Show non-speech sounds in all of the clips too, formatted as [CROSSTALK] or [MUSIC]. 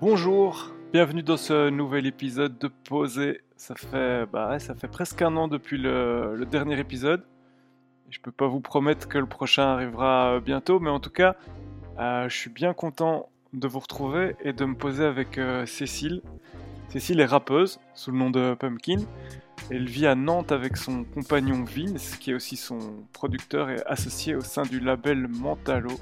Bonjour, bienvenue dans ce nouvel épisode de Posé. Ça fait, bah presque un an depuis le, le dernier épisode. Je peux pas vous promettre que le prochain arrivera bientôt, mais en tout cas, euh, je suis bien content de vous retrouver et de me poser avec euh, Cécile. Cécile est rappeuse sous le nom de Pumpkin. Elle vit à Nantes avec son compagnon Vince, qui est aussi son producteur et associé au sein du label Mentalo.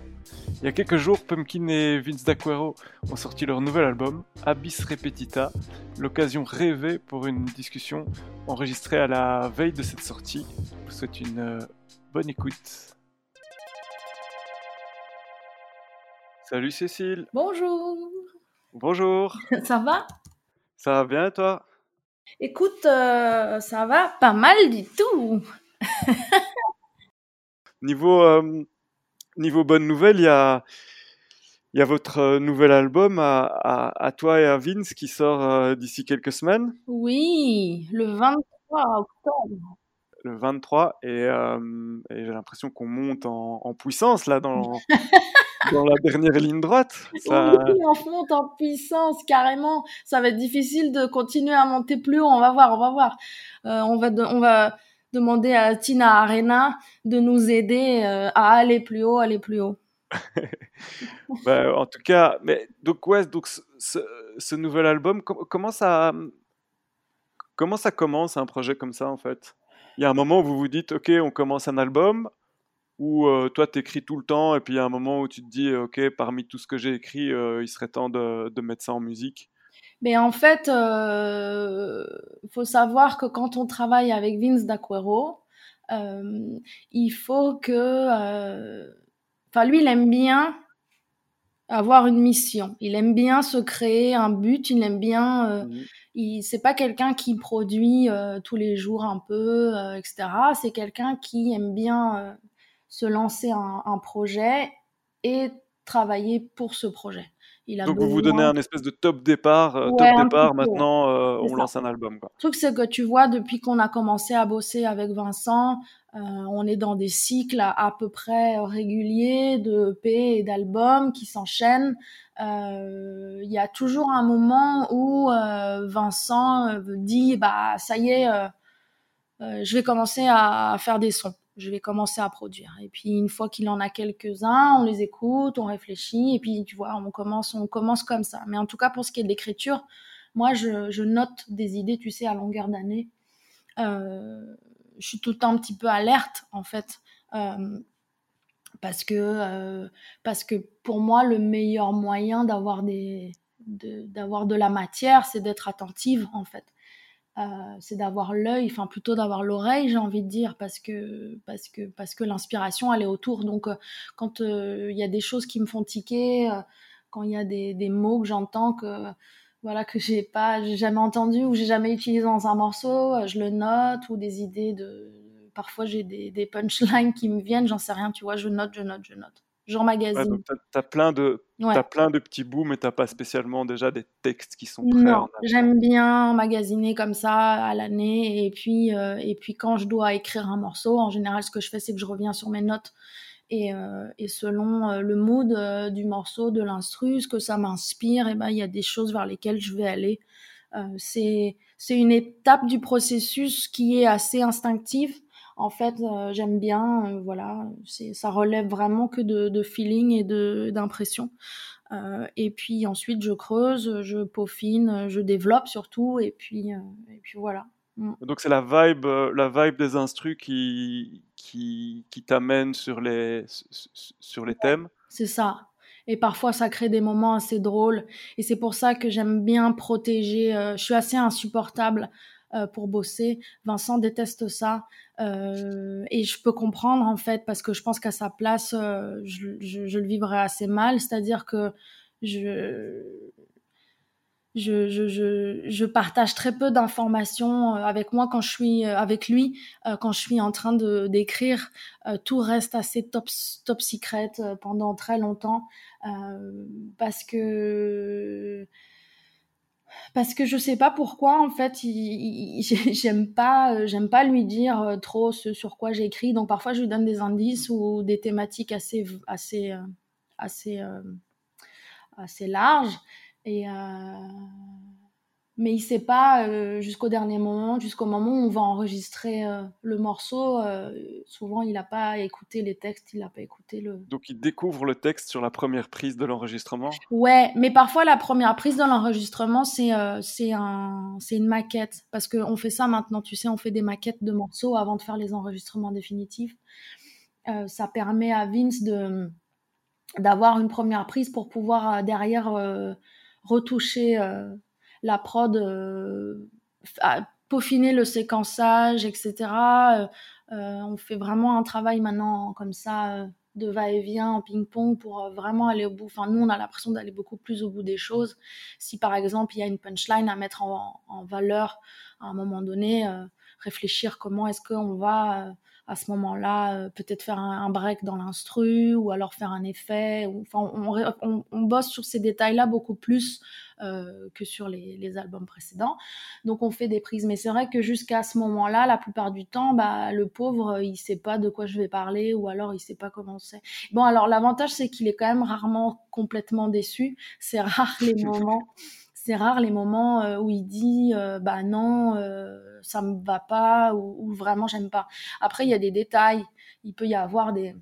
Il y a quelques jours, Pumpkin et Vince D'Aquero ont sorti leur nouvel album, Abyss Repetita, l'occasion rêvée pour une discussion enregistrée à la veille de cette sortie. Je vous souhaite une euh, bonne écoute. Salut Cécile. Bonjour. Bonjour. [LAUGHS] Ça va? Ça va bien et toi? Écoute, euh, ça va pas mal du tout. [LAUGHS] Niveau, euh, niveau bonne nouvelle, il y a, y a votre euh, nouvel album à, à, à toi et à Vince qui sort euh, d'ici quelques semaines, Oui, le 23 octobre. le 23, et, et j'ai l'impression qu'on monte en, en puissance là dans, [LAUGHS] dans la dernière ligne droite. Ça, Oui, on monte en puissance carrément. Ça va être difficile de continuer à monter plus haut. On va voir, on va voir. Euh, on va, de- on va demander à Tina Arena de nous aider euh, à aller plus haut, aller plus haut. [LAUGHS] bah, en tout cas, mais donc ouais, donc ce, ce- ce nouvel album, com- comment ça, comment ça commence un projet comme ça en fait? Il y a un moment où vous vous dites, ok, on commence un album, ou euh, toi t'écris tout le temps, et puis il y a un moment où tu te dis, ok, parmi tout ce que j'ai écrit, euh, il serait temps de, de mettre ça en musique. Mais en fait, euh, faut savoir que quand on travaille avec Vince D'Aquero, euh, il faut que, euh, enfin lui, il aime bien avoir une mission. Il aime bien se créer un but. Il aime bien. Euh, il, c'est pas quelqu'un qui produit euh, tous les jours un peu, euh, etc. C'est quelqu'un qui aime bien euh, se lancer un, un projet et travailler pour ce projet. Il a Donc vous vous donnez besoin. un espèce de top départ, euh, Ouais, top départ, maintenant euh, on ça. lance un album quoi. Le truc, c'est que tu vois, depuis qu'on a commencé à bosser avec Vincent, euh, on est dans des cycles à, à peu près réguliers de EP et d'albums qui s'enchaînent. Euh, Il y a toujours un moment où Vincent dit, bah ça y est, je vais commencer à faire des sons. Je vais commencer à produire. Et puis une fois qu'il en a quelques-uns, on les écoute, on réfléchit, et puis tu vois, on commence, on commence comme ça. Mais en tout cas, pour ce qui est de l'écriture, moi, je, note des idées, tu sais, à longueur d'année. Euh, je suis tout le temps un petit peu alerte, en fait, euh, parce que euh, parce que pour moi, le meilleur moyen d'avoir de- de la matière, c'est d'être attentive, en fait. Euh, c'est d'avoir l'œil, enfin plutôt d'avoir l'oreille, j'ai envie de dire, parce que parce que parce que l'inspiration, elle est autour. Donc, euh, quand euh, il y a des choses qui me font tiquer, quand il y a des, des mots que j'entends que voilà que j'ai pas, j'ai jamais entendu ou j'ai jamais utilisé dans un morceau, je le note ou des idées de. Parfois, j'ai des, des punchlines qui me viennent, j'en sais rien, tu vois, je note, je note, je note. Ouais, J'emmagasine. donc t'as, as plein de, Ouais. t'as plein de petits bouts, mais t'as pas spécialement déjà des textes qui sont prêts Non, j'aime bien emmagasiner comme ça à l'année et puis euh, et puis quand je dois écrire un morceau, en général, ce que je fais, c'est que je reviens sur mes notes et, euh, et selon euh, le mood du morceau, de l'instru, ce que ça m'inspire, et ben il y a des choses vers lesquelles je vais aller. C'est c'est une étape du processus qui est assez instinctive. En fait, euh, j'aime bien, euh, voilà, ça relève vraiment que de, de feeling et de d'impression. Euh, et puis ensuite, je creuse, je peaufine, je développe surtout, et puis, et puis voilà. Mm. Donc c'est la vibe, la vibe des instrus qui, qui, qui t'amène sur les, su- su- sur les thèmes? C'est ça. Et parfois, ça crée des moments assez drôles. Et c'est pour ça que j'aime bien protéger. je suis assez insupportable euh, pour bosser. Vincent déteste ça. Euh, et je peux comprendre, en fait, parce que je pense qu'à sa place, euh, je, le vivrais assez mal. C'est-à-dire que je, je, je, partage très peu d'informations avec moi quand je suis avec lui, quand je suis en train de d'écrire. Tout reste assez top top secret pendant très longtemps parce que parce que je sais pas pourquoi en fait [LAUGHS] j'aime pas euh, j'aime pas lui dire euh, trop ce sur quoi j'écris. Donc parfois je lui donne des indices ou des thématiques assez assez euh, assez assez larges. Et mais il sait pas euh, jusqu'au dernier moment, jusqu'au moment où on va enregistrer euh, le morceau. Euh, souvent, il n'a pas écouté les textes, il n'a pas écouté le. Donc, il découvre le texte sur la première prise de l'enregistrement? Ouais, mais parfois la première prise de l'enregistrement, c'est c'est un c'est une maquette parce qu'on fait ça maintenant. Tu sais, on fait des maquettes de morceaux avant de faire les enregistrements définitifs. ça permet à Vince de d'avoir une première prise pour pouvoir derrière retoucher la prod, euh, peaufiner le séquençage, etc. Euh, euh, on fait vraiment un travail maintenant comme ça de va-et-vient en ping-pong pour vraiment aller au bout. Enfin, nous, on a l'impression d'aller beaucoup plus au bout des choses. Si par exemple, il y a une punchline à mettre en, valeur à un moment donné, réfléchir comment est-ce qu'on va à ce moment-là peut-être faire un, break dans l'instru ou alors faire un effet. enfin, on, on, bosse sur ces détails-là beaucoup plus euh, que sur les, albums précédents. Donc on fait des prises, mais c'est vrai que jusqu'à ce moment-là, la plupart du temps, bah, le pauvre, il sait pas de quoi je vais parler ou alors il sait pas comment c'est. Bon, alors l'avantage c'est qu'il est quand même rarement complètement déçu. C'est rare les [LAUGHS] moments. C'est rare les moments euh, où il dit euh, bah non ça me va pas ou, ou vraiment j'aime pas. Après il y a des détails. Il peut y avoir des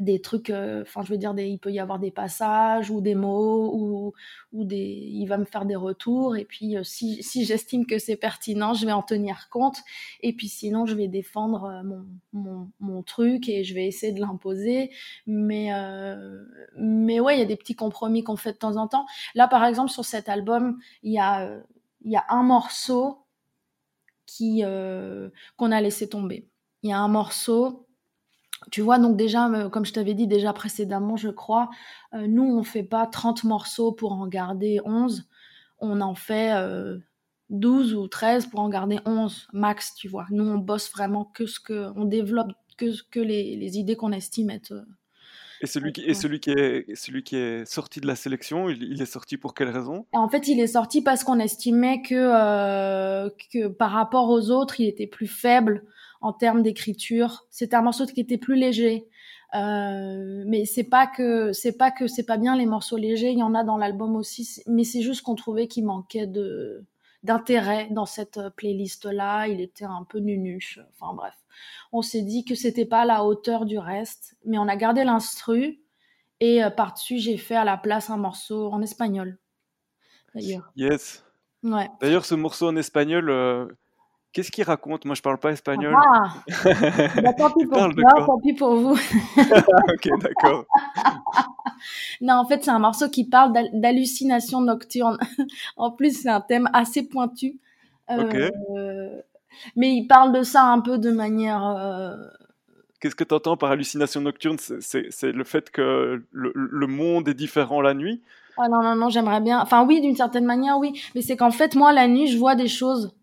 des trucs, euh, enfin je veux dire, il peut y avoir des passages ou des mots ou, ou des, il va me faire des retours et puis euh, si, si j'estime que c'est pertinent, je vais en tenir compte et puis sinon je vais défendre euh, mon, mon, mon truc et je vais essayer de l'imposer. Mais mais ouais, il y a des petits compromis qu'on fait de temps en temps. Là par exemple sur cet album, il y a il y a un morceau qui qu'on a laissé tomber. Il y a un morceau tu vois, donc déjà, euh, comme je t'avais dit déjà précédemment, je crois, euh, nous, on fait pas 30 morceaux pour en garder 11. On en fait 12 euh, ou 13 pour en garder 11 max, tu vois. Nous, on bosse vraiment que ce que... On développe que, que les, les idées qu'on estime être... et celui, qui, et celui, qui est, celui qui est sorti de la sélection, il, est sorti pour quelle raison? En fait, il est sorti parce qu'on estimait que, que par rapport aux autres, il était plus faible en termes d'écriture. C'était un morceau qui était plus léger. Euh, mais c'est pas que c'est pas que c'est pas bien les morceaux légers, il y en a dans l'album aussi, mais c'est juste qu'on trouvait qu'il manquait de d'intérêt dans cette playlist là, il était un peu nunuche. Enfin bref, on s'est dit que c'était pas à la hauteur du reste, mais on a gardé l'instru et euh, par-dessus j'ai fait à la place un morceau en espagnol. D'ailleurs. Yes. Ouais. D'ailleurs, ce morceau en espagnol, euh, Qu'est-ce qu'il raconte? Moi, je parle pas espagnol. Ah [LAUGHS] bah, tant, pis pour tant pis pour vous. [LAUGHS] ok, d'accord. non, en fait, c'est un morceau qui parle d'hallucination nocturne. [LAUGHS] en plus, c'est un thème assez pointu. Euh, mais il parle de ça un peu de manière. Euh, Qu'est-ce que tu entends par hallucination nocturne? C'est le fait que le, monde est différent la nuit? Ah non, non, non, j'aimerais bien. Enfin, oui, d'une certaine manière, oui. Mais c'est qu'en fait, moi, la nuit, je vois des choses.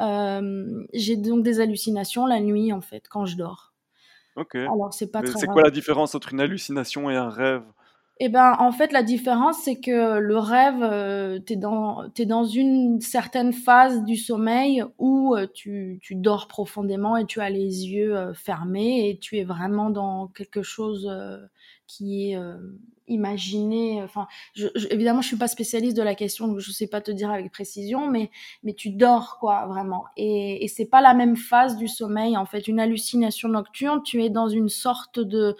Euh, j'ai donc des hallucinations la nuit, en fait, quand je dors. Ok. Alors, c'est pas C'est quoi la différence entre une hallucination et un rêve? Eh ben, en fait, la différence, c'est que le rêve, euh, tu es dans, es dans une certaine phase du sommeil où euh, tu, tu, dors profondément et tu as les yeux fermés et tu es vraiment dans quelque chose qui est imaginer. Enfin, je, je, évidemment, je suis pas spécialiste de la question, donc je sais pas te dire avec précision, mais mais tu dors quoi, vraiment. Et, et c'est pas la même phase du sommeil. En fait, une hallucination nocturne, tu es dans une sorte de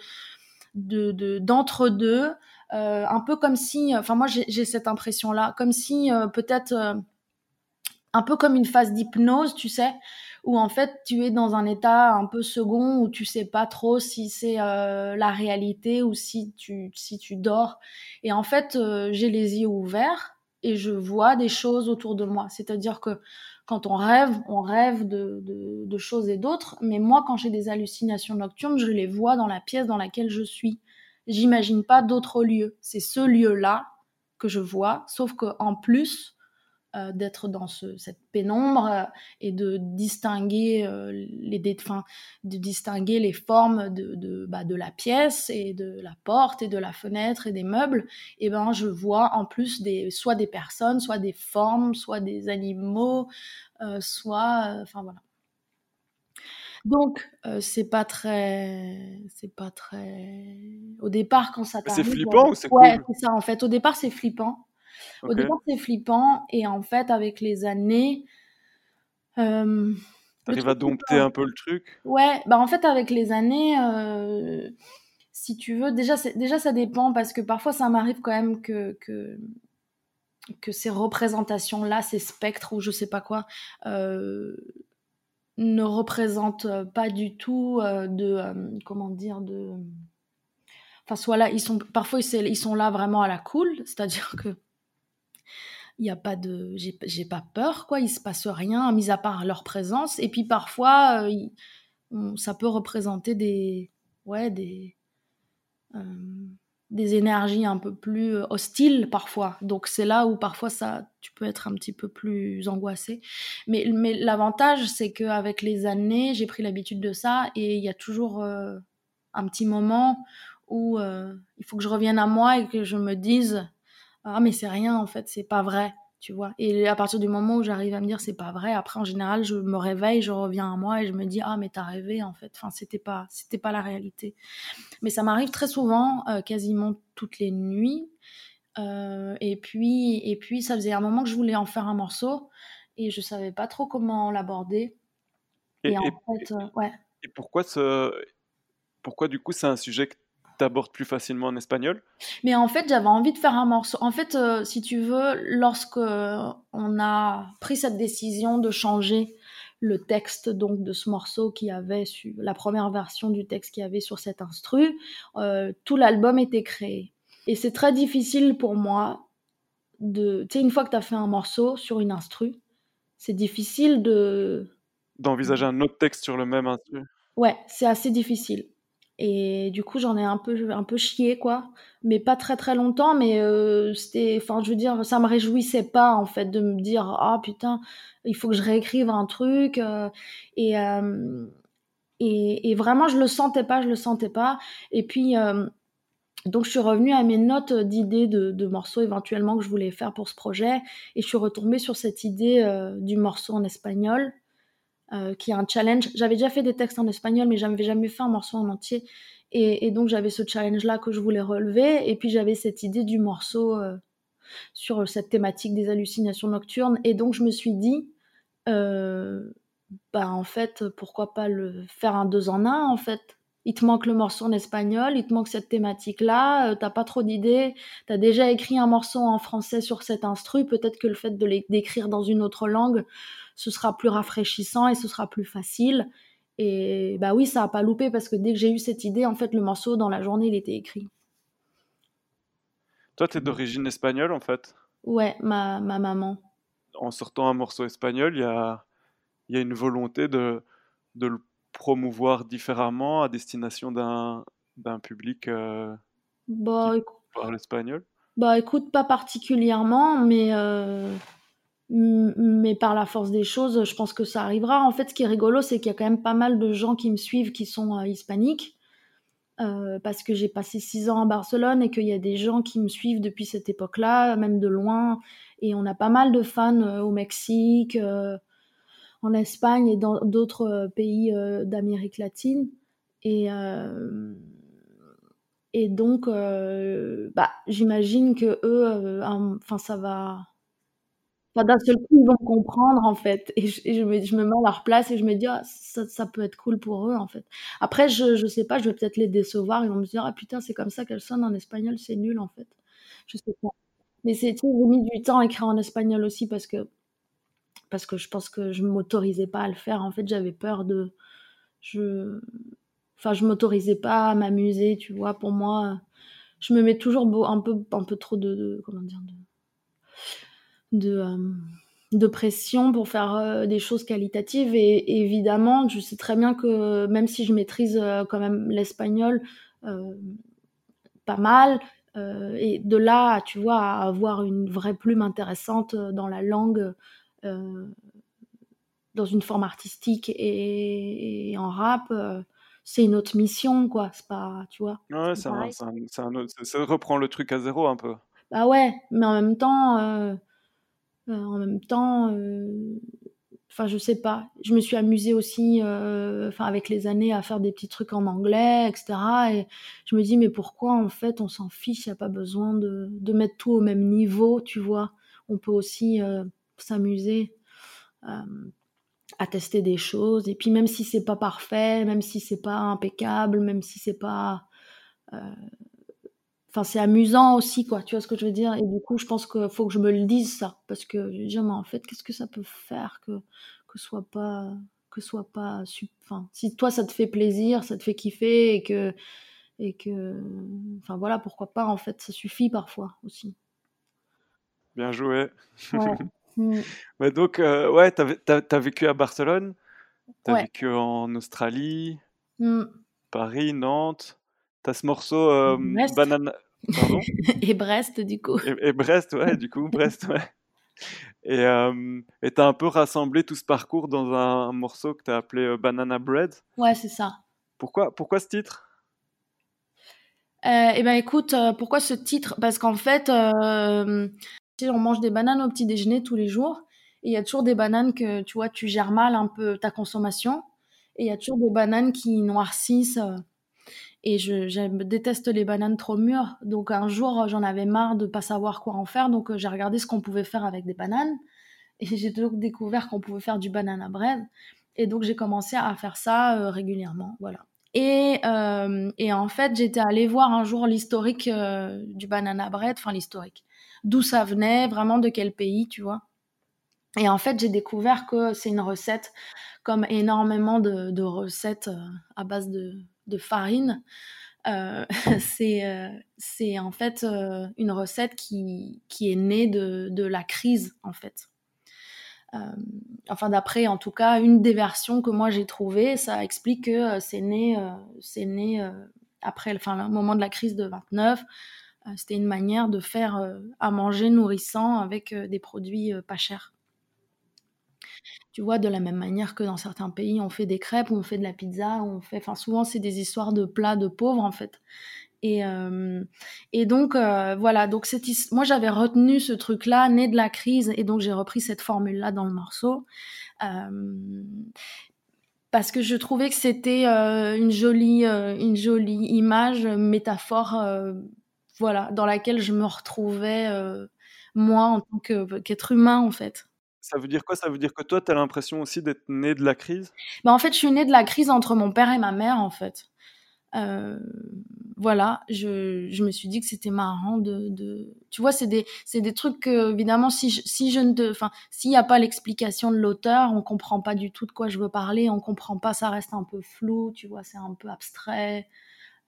de d'entre deux, euh, un peu comme si, enfin moi j'ai cette impression là, comme si euh, peut-être euh, un peu comme une phase d'hypnose, tu sais, où en fait tu es dans un état un peu second où tu sais pas trop si c'est euh, la réalité ou si tu si tu dors. Et en fait euh, j'ai les yeux ouverts et je vois des choses autour de moi. C'est-à-dire que quand on rêve on rêve de, de, de choses et d'autres mais moi quand j'ai des hallucinations nocturnes je les vois dans la pièce dans laquelle je suis. J'imagine pas d'autres lieux. C'est ce lieu là que je vois sauf que en plus euh, d'être dans ce, cette pénombre euh, et de distinguer euh, les de distinguer les formes de, de, bah, de, la pièce et de la porte et de la fenêtre et des meubles et ben je vois en plus des soit des personnes soit des formes soit des animaux soit enfin voilà. Donc c'est pas très c'est pas très au départ quand ça t'arrive c'est flippant ou c'est cool? ouais c'est ça en fait. Au départ c'est flippant Au départ, c'est flippant et en fait, avec les années, euh, T'arrives à dompter un peu le truc? Ouais, bah en fait, avec les années, euh, si tu veux, déjà, déjà ça dépend parce que parfois ça m'arrive quand même que, que, que ces représentations-là, ces spectres ou je sais pas quoi, euh, ne représentent pas du tout euh, de, comment dire, de. Enfin, soit là, ils sont, parfois ils sont là vraiment à la cool, c'est-à-dire que il y a pas de j'ai pas peur quoi. Il se passe rien mis à part leur présence. Et puis parfois euh, ça peut représenter des ouais des euh, des énergies un peu plus euh, hostiles parfois. Donc c'est là où parfois ça tu peux être un petit peu plus angoissé. Mais mais l'avantage c'est que avec les années j'ai pris l'habitude de ça. Et il y a toujours un petit moment où il faut que je revienne à moi et que je me dise ah mais c'est rien en fait, c'est pas vrai, tu vois. Et à partir du moment où j'arrive à me dire c'est pas vrai, après en général je me réveille, je reviens à moi et je me dis ah mais t'as rêvé en fait, enfin c'était pas c'était pas la réalité. Mais ça m'arrive très souvent, euh, quasiment toutes les nuits. Euh, et puis et puis ça faisait un moment que je voulais en faire un morceau et je savais pas trop comment l'aborder. Et, en fait, euh, ouais. Et pourquoi ce pourquoi du coup c'est un sujet que t'abordes plus facilement en espagnol Mais en fait, j'avais envie de faire un morceau. En fait, euh, si tu veux, lorsque on a pris cette décision de changer le texte donc de ce morceau qui avait su, la première version du texte qui avait sur cet instru, euh, tout l'album était créé. Et c'est très difficile pour moi de, tu sais, une fois que tu as fait un morceau sur une instru, c'est difficile de d'envisager un autre texte sur le même instru. Ouais, c'est assez difficile. Et du coup, j'en ai un peu, un peu chié, quoi. Mais pas très très longtemps, mais euh, c'était, enfin, je veux dire, ça me réjouissait pas, en fait, de me dire, ah putain, il faut que je réécrive un truc. Euh, et, euh, et, et, vraiment, je le sentais pas, je le sentais pas. Et puis, donc, je suis revenue à mes notes d'idées de, de, morceaux éventuellement que je voulais faire pour ce projet. Et je suis retombée sur cette idée du morceau en espagnol. Euh, qui est un challenge. J'avais déjà fait des textes en espagnol, mais j'avais jamais fait un morceau en entier. Et, donc j'avais ce challenge-là que je voulais relever. Et puis j'avais cette idée du morceau euh, sur cette thématique des hallucinations nocturnes. Et donc je me suis dit, euh, bah en fait, pourquoi pas le faire un deux en un en fait il te manque le morceau en espagnol, il te manque cette thématique-là, euh, t'as pas trop d'idées, t'as déjà écrit un morceau en français sur cet instru, peut-être que le fait de l'écrire dans une autre langue, ce sera plus rafraîchissant et ce sera plus facile. Et bah oui, ça a pas loupé parce que dès que j'ai eu cette idée, en fait, le morceau dans la journée, il était écrit. Toi, tu es d'origine espagnole, en fait? Ouais, ma, ma maman. En sortant un morceau espagnol, il y a, y a une volonté de, de le promouvoir différemment à destination d'un, d'un public euh, bah, qui parle espagnol? Bah écoute, pas particulièrement, mais, euh, mais par la force des choses, je pense que ça arrivera. En fait, ce qui est rigolo, c'est qu'il y a quand même pas mal de gens qui me suivent qui sont euh, hispaniques. parce que j'ai passé six ans à Barcelone et qu'il y a des gens qui me suivent depuis cette époque-là, même de loin. Et on a pas mal de fans au Mexique, en Espagne et dans d'autres euh, pays euh, d'Amérique latine. Et, euh, et donc, bah, j'imagine que eux, enfin, ça va. Enfin, d'un seul coup, ils vont comprendre, en fait. Et, je, me, mets à leur place et je me dis, ah, ça, peut être cool pour eux, en fait. Après, je, je sais pas, je vais peut-être les décevoir. Ils vont me dire, ah putain, c'est comme ça qu'elle sonne en espagnol, c'est nul, en fait. Je sais pas. Mais c'est, j'ai mis du temps à écrire en espagnol aussi parce que parce que je pense que je m'autorisais pas à le faire. En fait, j'avais peur de. Je. Enfin, je m'autorisais pas à m'amuser, tu vois. Pour moi, je me mets toujours un peu, un peu trop de. comment dire De. De euh, de pression pour faire euh, des choses qualitatives et, évidemment je sais très bien que même si je maîtrise euh, quand même l'espagnol pas mal et de là tu vois à avoir une vraie plume intéressante dans la langue dans une forme artistique et, en rap, c'est une autre mission, quoi. C'est pas, tu vois. Ouais, ça, reprend le truc à zéro un peu. Bah ouais, mais en même temps, euh, en même temps, enfin je sais pas. Je me suis amusée aussi euh, avec les années à faire des petits trucs en anglais etc et je me dis mais pourquoi en fait on s'en fiche il n'y a pas besoin de, mettre tout au même niveau tu vois. On peut aussi euh, s'amuser euh, à tester des choses. Et puis même si c'est pas parfait même si c'est pas impeccable même si c'est pas enfin c'est amusant aussi quoi tu vois ce que je veux dire? Et du coup je pense qu'il faut que je me le dise ça parce que je dis mais en fait qu'est-ce que ça peut faire que que soit pas que soit pas enfin si toi ça te fait plaisir ça te fait kiffer et que et que enfin voilà pourquoi pas en fait ça suffit parfois aussi bien joué ouais. [LAUGHS] Mm. donc euh, ouais t'as as, vécu à Barcelone t'as vécu en Australie mm. Paris Nantes T'as ce morceau euh, Banana. Pardon? [LAUGHS] Et Brest, du coup. Et, Brest, ouais, du coup, Brest, ouais. Et euh, t'as un peu rassemblé tout ce parcours dans un, morceau que t'as appelé euh, Banana Bread. Ouais, c'est ça. Pourquoi, pourquoi ce titre? Euh, Eh ben, écoute, euh, pourquoi ce titre? Parce qu'en fait, on mange des bananes au petit déjeuner tous les jours. Et il y a toujours des bananes que, tu vois, tu gères mal un peu ta consommation. Et il y a toujours des bananes qui noircissent et je, déteste les bananes trop mûres. Donc un jour, j'en avais marre de pas savoir quoi en faire. Donc euh, j'ai regardé ce qu'on pouvait faire avec des bananes. Et [LAUGHS] j'ai donc découvert qu'on pouvait faire du banana bread. Et donc j'ai commencé à faire ça euh, régulièrement. Voilà. Et, euh, et en fait, j'étais allée voir un jour l'historique du banana bread, enfin l'historique. D'où ça venait, vraiment de quel pays, tu vois. Et en fait, j'ai découvert que c'est une recette, comme énormément de, de recettes à base de, de farine. Euh, [LAUGHS] euh, c'est en fait euh, une recette qui, qui est née de, de, la crise, en fait. enfin, d'après, en tout cas, une des versions que moi j'ai trouvées, ça explique que c'est né, c'est né après le moment de la crise de 29. C'était une manière de faire à manger nourrissant avec des produits pas chers. Tu vois, de la même manière que dans certains pays, on fait des crêpes, on fait de la pizza, on fait. Enfin, souvent, c'est des histoires de plats de pauvres, en fait. Et, euh, et donc, euh, voilà. Donc, cette, moi, j'avais retenu ce truc-là, né de la crise, et donc j'ai repris cette formule-là dans le morceau. Euh, parce que je trouvais que c'était une, jolie, une jolie image, métaphore, voilà, dans laquelle je me retrouvais, moi, en tant qu'être humain, en fait. Ça veut dire quoi? Ça veut dire que toi, tu as l'impression aussi d'être né de la crise? Bah, En fait, je suis née de la crise entre mon père et ma mère, en fait. Euh, voilà, je, je, me suis dit que c'était marrant de, de, Tu vois, c'est des, des trucs que, évidemment, si je, si je ne Enfin, s'il n'y a pas l'explication de l'auteur, on comprend pas du tout de quoi je veux parler, on comprend pas, ça reste un peu flou, tu vois, c'est un peu abstrait.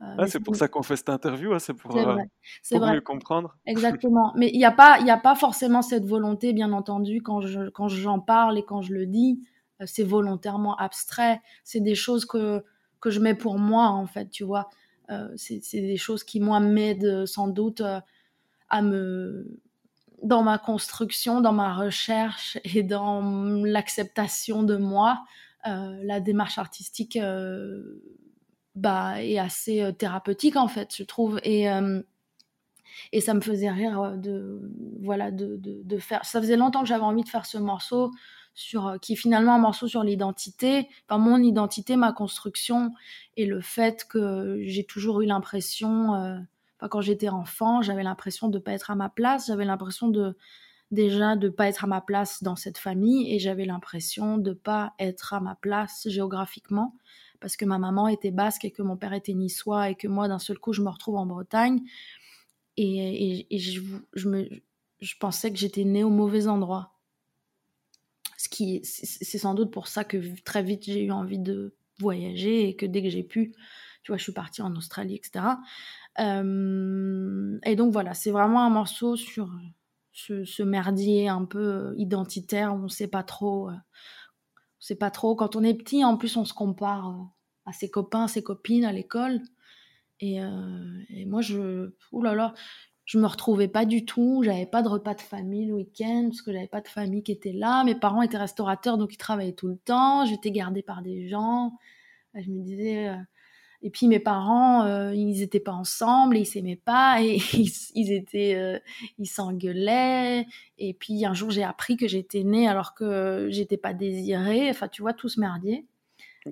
Euh, ah, c'est pour ça qu'on fait cette interview, hein, c'est pour, euh, mieux comprendre. [LAUGHS] Exactement. Mais il n'y a, pas, a pas forcément cette volonté, bien entendu, quand j'en quand j'en parle et quand je le dis, euh, c'est volontairement abstrait. C'est des choses que, que je mets pour moi, en fait, tu vois. c'est des choses qui, moi, m'aident sans doute à me dans ma construction, dans ma recherche [LAUGHS] et dans l'acceptation de moi, la démarche artistique bah, est assez euh, thérapeutique en fait, je trouve. Et, euh, et ça me faisait rire euh, de, voilà, de, de, faire. Ça faisait longtemps que j'avais envie de faire ce morceau sur, qui est finalement un morceau sur l'identité, enfin mon identité, ma construction et le fait que j'ai toujours eu l'impression, enfin, quand j'étais enfant, j'avais l'impression de pas être à ma place, j'avais l'impression de déjà de pas être à ma place dans cette famille et j'avais l'impression de pas être à ma place géographiquement parce que ma maman était basque et que mon père était niçois et que moi, d'un seul coup, je me retrouve en Bretagne. Et, je, pensais que j'étais née au mauvais endroit. Ce qui, c'est sans doute pour ça que très vite j'ai eu envie de voyager et que dès que j'ai pu, tu vois, je suis partie en Australie, etc. Euh, et donc voilà, c'est vraiment un morceau sur ce, merdier un peu identitaire, on ne sait pas trop. Euh, c'est pas trop. Quand on est petit, en plus, on se compare euh, à ses copains, à ses copines à l'école. Et, euh, moi, je, ouh là là, je me retrouvais pas du tout. J'avais pas de repas de famille le week-end parce que j'avais pas de famille qui était là. Mes parents étaient restaurateurs, donc ils travaillaient tout le temps. J'étais gardée par des gens. Je me disais, euh, et puis mes parents, euh, ils étaient pas ensemble, ils s'aimaient pas et [LAUGHS] ils, étaient, ils s'engueulaient. Et puis un jour, j'ai appris que j'étais née alors que j'étais pas désirée. Enfin, tu vois, tout ce merdier.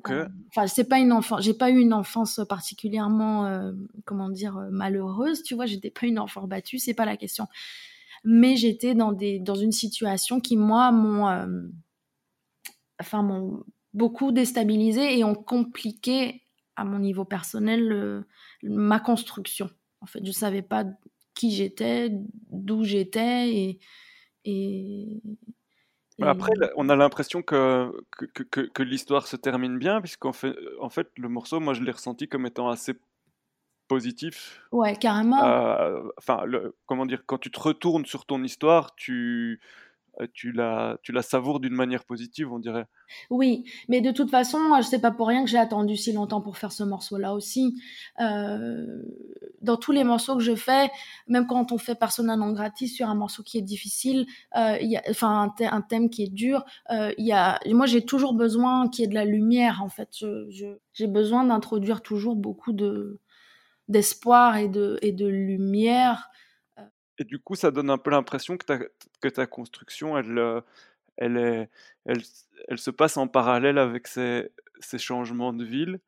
Euh, enfin, c'est pas une enfant, j'ai pas eu une enfance particulièrement, comment dire, malheureuse. Tu vois, j'étais pas une enfant battue, c'est pas la question. Mais j'étais dans des, dans une situation qui moi m'ont, enfin, m'ont beaucoup déstabilisée et ont compliqué à mon niveau personnel ma construction. En fait, je savais pas qui j'étais, d'où j'étais et, et, Après, on a l'impression que, que, que, que l'histoire se termine bien, puisqu'en fait, en fait, le morceau, moi, je l'ai ressenti comme étant assez positif. Ouais, carrément. Euh, enfin, comment dire, quand tu te retournes sur ton histoire, tu, tu la, tu la savoures d'une manière positive, on dirait. Oui, mais de toute façon, je sais pas pour rien que j'ai attendu si longtemps pour faire ce morceau-là aussi. Euh, dans tous les morceaux que je fais, même quand on fait Persona non gratis sur un morceau qui est difficile, euh, enfin un, thème qui est dur, euh, y a, moi j'ai toujours besoin qu'il y ait de la lumière en fait. J'ai besoin d'introduire toujours beaucoup de d'espoir et de, et de lumière et du coup, ça donne un peu l'impression que ta, construction, elle, euh, elle, se passe en parallèle avec ces, changements de ville.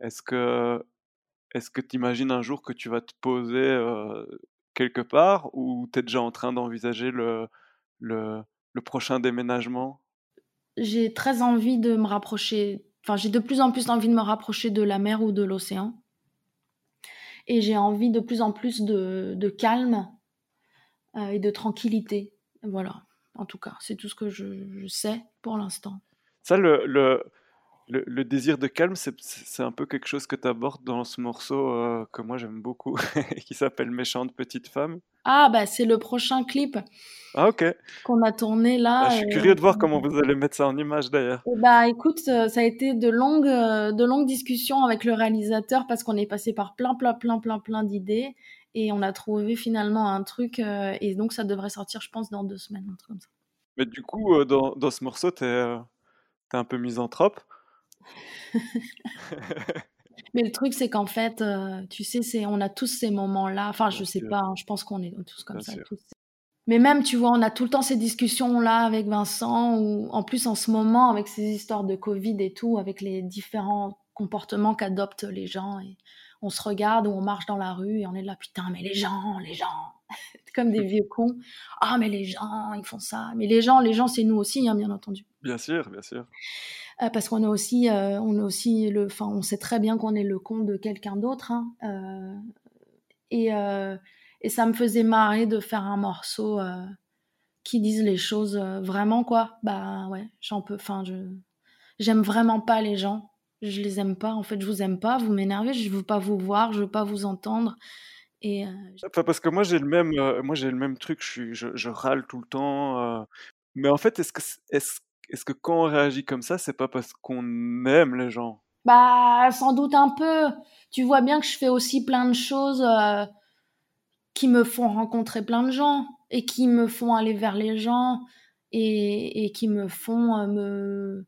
Est-ce que tu imagines un jour que tu vas te poser euh, quelque part ou tu es déjà en train d'envisager le, prochain déménagement? J'ai très envie de me rapprocher, enfin j'ai de plus en plus envie de me rapprocher de la mer ou de l'océan. Et j'ai envie de plus en plus de calme euh, et de tranquillité. Voilà, en tout cas, c'est tout ce que je, sais pour l'instant. Ça, le, le, le, désir de calme, c'est un peu quelque chose que tu abordes dans ce morceau euh, que moi j'aime beaucoup, [LAUGHS] qui s'appelle Méchante petite femme. Ah, bah c'est le prochain clip. Ah, ok. Qu'on a tourné là. Ah, je suis curieux de voir comment vous allez mettre ça en image d'ailleurs. Bah écoute, euh, ça a été de longues, de longues discussions avec le réalisateur parce qu'on est passé par plein, plein, plein, plein, plein d'idées et on a trouvé finalement un truc euh, et donc ça devrait sortir je pense dans deux semaines un truc comme ça. Mais du coup euh, dans, dans, ce morceau t'es euh, es un peu misanthrope. [LAUGHS] Mais le truc c'est qu'en fait tu sais c'est on a tous ces moments là enfin je sais pas hein, je pense qu'on est tous comme ça Mais même, tu vois, on a tout le temps ces discussions-là avec Vincent, ou en plus en ce moment, avec ces histoires de Covid et tout, avec les différents comportements qu'adoptent les gens. Et on se regarde ou on marche dans la rue et on est là, putain, mais les gens, les gens, [LAUGHS] comme des vieux cons. Ah, mais les gens, ils font ça. Mais les gens, les gens, c'est nous aussi, hein, bien entendu. Bien sûr, bien sûr. Euh, parce qu'on a aussi, euh, on a aussi le, enfin, on sait très bien qu'on est le con de quelqu'un d'autre. Hein, euh, et, et ça me faisait marrer de faire un morceau qui dise les choses vraiment quoi. Bah ouais, j'en peux. Enfin, je, j'aime vraiment pas les gens je les aime pas. En fait, je vous aime pas, vous m'énervez, je veux pas vous voir, je veux pas vous entendre. Et enfin, parce que moi j'ai le même, moi j'ai le même truc. Je, suis, je, râle tout le temps. Mais en fait, est-ce que est-ce est-ce que quand on réagit comme ça, c'est pas parce qu'on aime les gens? Bah, sans doute un peu. Tu vois bien que je fais aussi plein de choses qui me font rencontrer plein de gens et qui me font aller vers les gens et, et qui me font me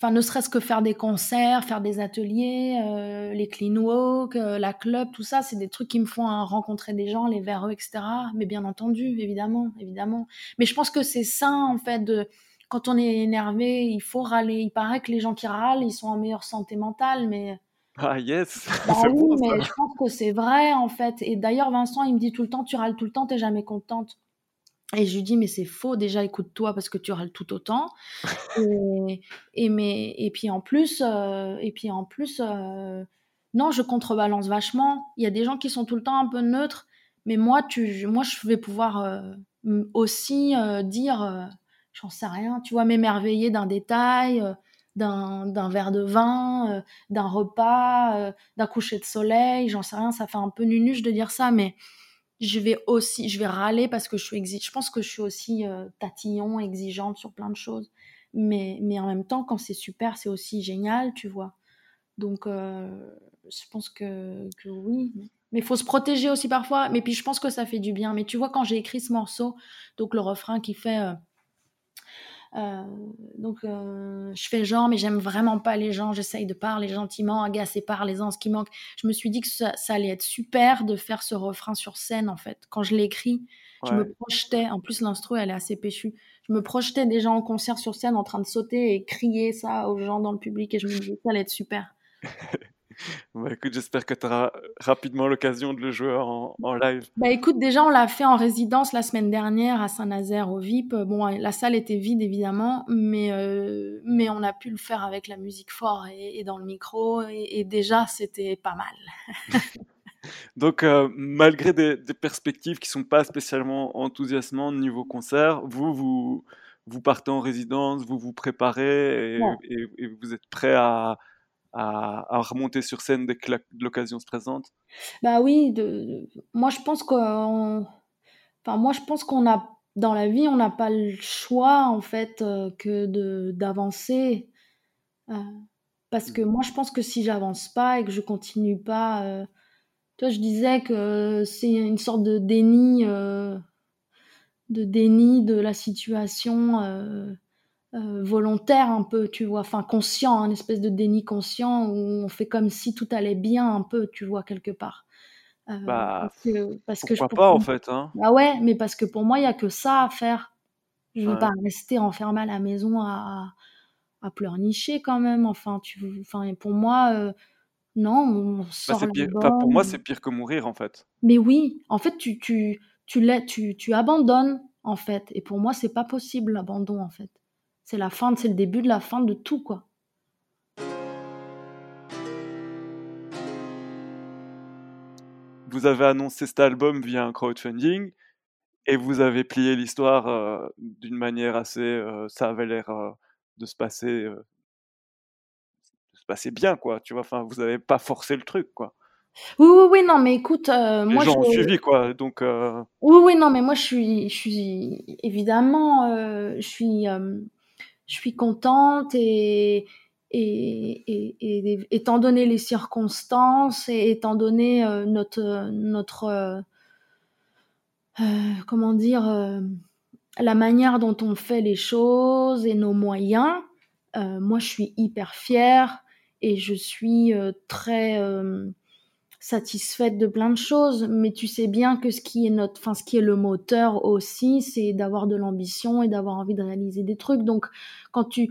Enfin, ne serait-ce que faire des concerts, faire des ateliers, euh, les clean walk, euh, la club, tout ça, c'est des trucs qui me font hein, rencontrer des gens, les vers eux, etc. Mais bien entendu, évidemment, évidemment. Mais je pense que c'est sain, en fait, de, quand on est énervé, il faut râler. Il paraît que les gens qui râlent, ils sont en meilleure santé mentale, mais... Ah yes bah [LAUGHS] oui, mais je pense que c'est vrai, en fait. Et d'ailleurs, Vincent, il me dit tout le temps, tu râles tout le temps, t'es jamais contente. Et je lui dis, mais c'est faux, déjà écoute-toi parce que tu râles tout autant. [LAUGHS] et, et, mais, et puis en plus, euh, et puis en plus euh, non, je contrebalance vachement. Il y a des gens qui sont tout le temps un peu neutres, mais moi, tu, moi je vais pouvoir euh, aussi dire, j'en sais rien, tu vois, m'émerveiller d'un détail, d'un verre de vin, d'un repas, d'un coucher de soleil, j'en sais rien, ça fait un peu nunuche de dire ça, mais je vais aussi, je vais râler parce que je suis exigeante. Je pense que je suis aussi euh, tatillon, exigeante sur plein de choses. Mais, mais en même temps, quand c'est super, c'est aussi génial, tu vois. Donc, euh, je pense que, que oui. Mais il faut se protéger aussi parfois. Mais puis, je pense que ça fait du bien. Mais tu vois, quand j'ai écrit ce morceau, donc le refrain qui fait Euh, donc, euh, je fais genre, mais j'aime vraiment pas les gens. J'essaye de parler gentiment, agacer par les ans, ce qui manque. Je me suis dit que ça, allait être super de faire ce refrain sur scène, en fait. Quand je l'ai écrit, je me projetais. En plus, l'instru, elle est assez péchue. Je me projetais déjà en concert sur scène en train de sauter et crier ça aux gens dans le public. Et je me disais que ça allait être super. [LAUGHS] Bah, écoute, j'espère que tu auras rapidement l'occasion de le jouer en, live. Bah écoute, déjà on l'a fait en résidence la semaine dernière à Saint-Nazaire au VIP. Bon, la salle était vide évidemment, mais, euh, mais on a pu le faire avec la musique fort et, dans le micro, et, déjà c'était pas mal. [LAUGHS] Donc, euh, malgré des, perspectives qui sont pas spécialement enthousiasmantes niveau concert, vous, vous, vous partez en résidence, vous vous préparez et vous êtes prêt à, à, remonter sur scène dès que l'occasion se présente? Bah oui, de, moi je pense qu'on, enfin moi je pense qu'on a dans la vie on n'a pas le choix en fait euh, que de d'avancer. Euh, parce que mmh. moi je pense que si j'avance pas et que je continue pas, euh, toi je disais que c'est une sorte de déni, de déni de la situation euh, volontaire un peu, tu vois, enfin conscient, un espèce de déni conscient où on fait comme si tout allait bien un peu, tu vois, quelque part. Euh, bah, parce que, pourquoi pas en fait hein. Bah ouais, mais parce que pour moi, il y a que ça à faire. Je veux pas rester enfermé à la maison à, à pleurnicher quand même. Enfin, tu, enfin, pour moi, euh, non, on bah, sort bah, Pour moi, c'est pire que mourir en fait. Mais oui, en fait, tu, tu, tu, tu, tu abandonnes en fait. Et pour moi, c'est pas possible l'abandon en fait. C'est la fin, c'est le début de la fin de tout, quoi. Vous avez annoncé cet album via un crowdfunding et vous avez plié l'histoire euh, d'une manière assez. Euh, ça avait l'air euh, de se passer. de se passer bien, quoi. Tu vois, enfin, vous n'avez pas forcé le truc, quoi. Oui, oui, oui, non, mais écoute, Les moi gens ont suivi, quoi. Donc. Oui, oui, non, mais moi, je suis, je suis évidemment, je suis je suis contente et, et, et, étant donné les circonstances et étant donné euh, notre notre euh, euh, comment dire la manière dont on fait les choses et nos moyens, moi je suis hyper fière et je suis très satisfaite de plein de choses, mais tu sais bien que ce qui est notre, enfin ce qui est le moteur aussi, c'est d'avoir de l'ambition et d'avoir envie de réaliser des trucs. Donc quand tu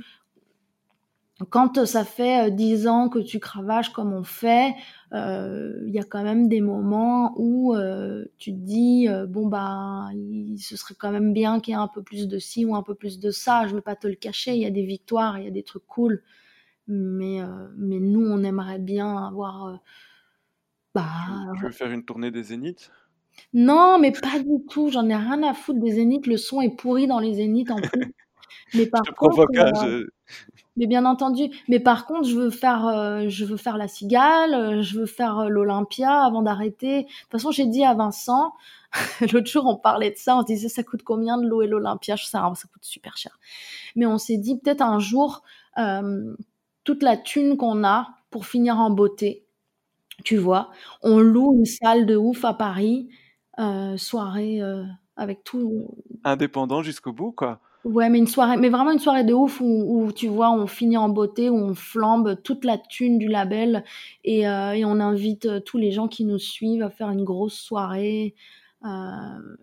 quand ça fait euh, dix ans que tu cravaches comme on fait, euh, il y a quand même des moments où euh, tu te dis bon bah ce serait quand même bien qu'il y ait un peu plus de ci ou un peu plus de ça. Je veux pas te le cacher, il y a des victoires, il y a des trucs cool, mais mais nous on aimerait bien avoir bah, tu veux faire une tournée des Zéniths? Non, mais pas du tout. J'en ai rien à foutre des Zéniths. Le son est pourri dans les Zéniths en plus. Mais [LAUGHS] par contre, euh, mais bien entendu. Mais par contre, je veux faire, euh, je veux faire la Cigale, euh, je veux faire l'Olympia avant d'arrêter. De toute façon, j'ai dit à Vincent, [LAUGHS] l'autre jour, on parlait de ça, on se disait ça coûte combien de louer l'Olympia? Je sais, ça coûte super cher. Mais on s'est dit peut-être un jour, toute la thune qu'on a pour finir en beauté, tu vois. On loue une salle de ouf à Paris, euh, soirée euh, avec tout. Indépendant jusqu'au bout, quoi. Ouais, mais une soirée, mais vraiment une soirée de ouf où, tu vois, on finit en beauté, où on flambe toute la thune du label et, euh, et on invite tous les gens qui nous suivent à faire une grosse soirée.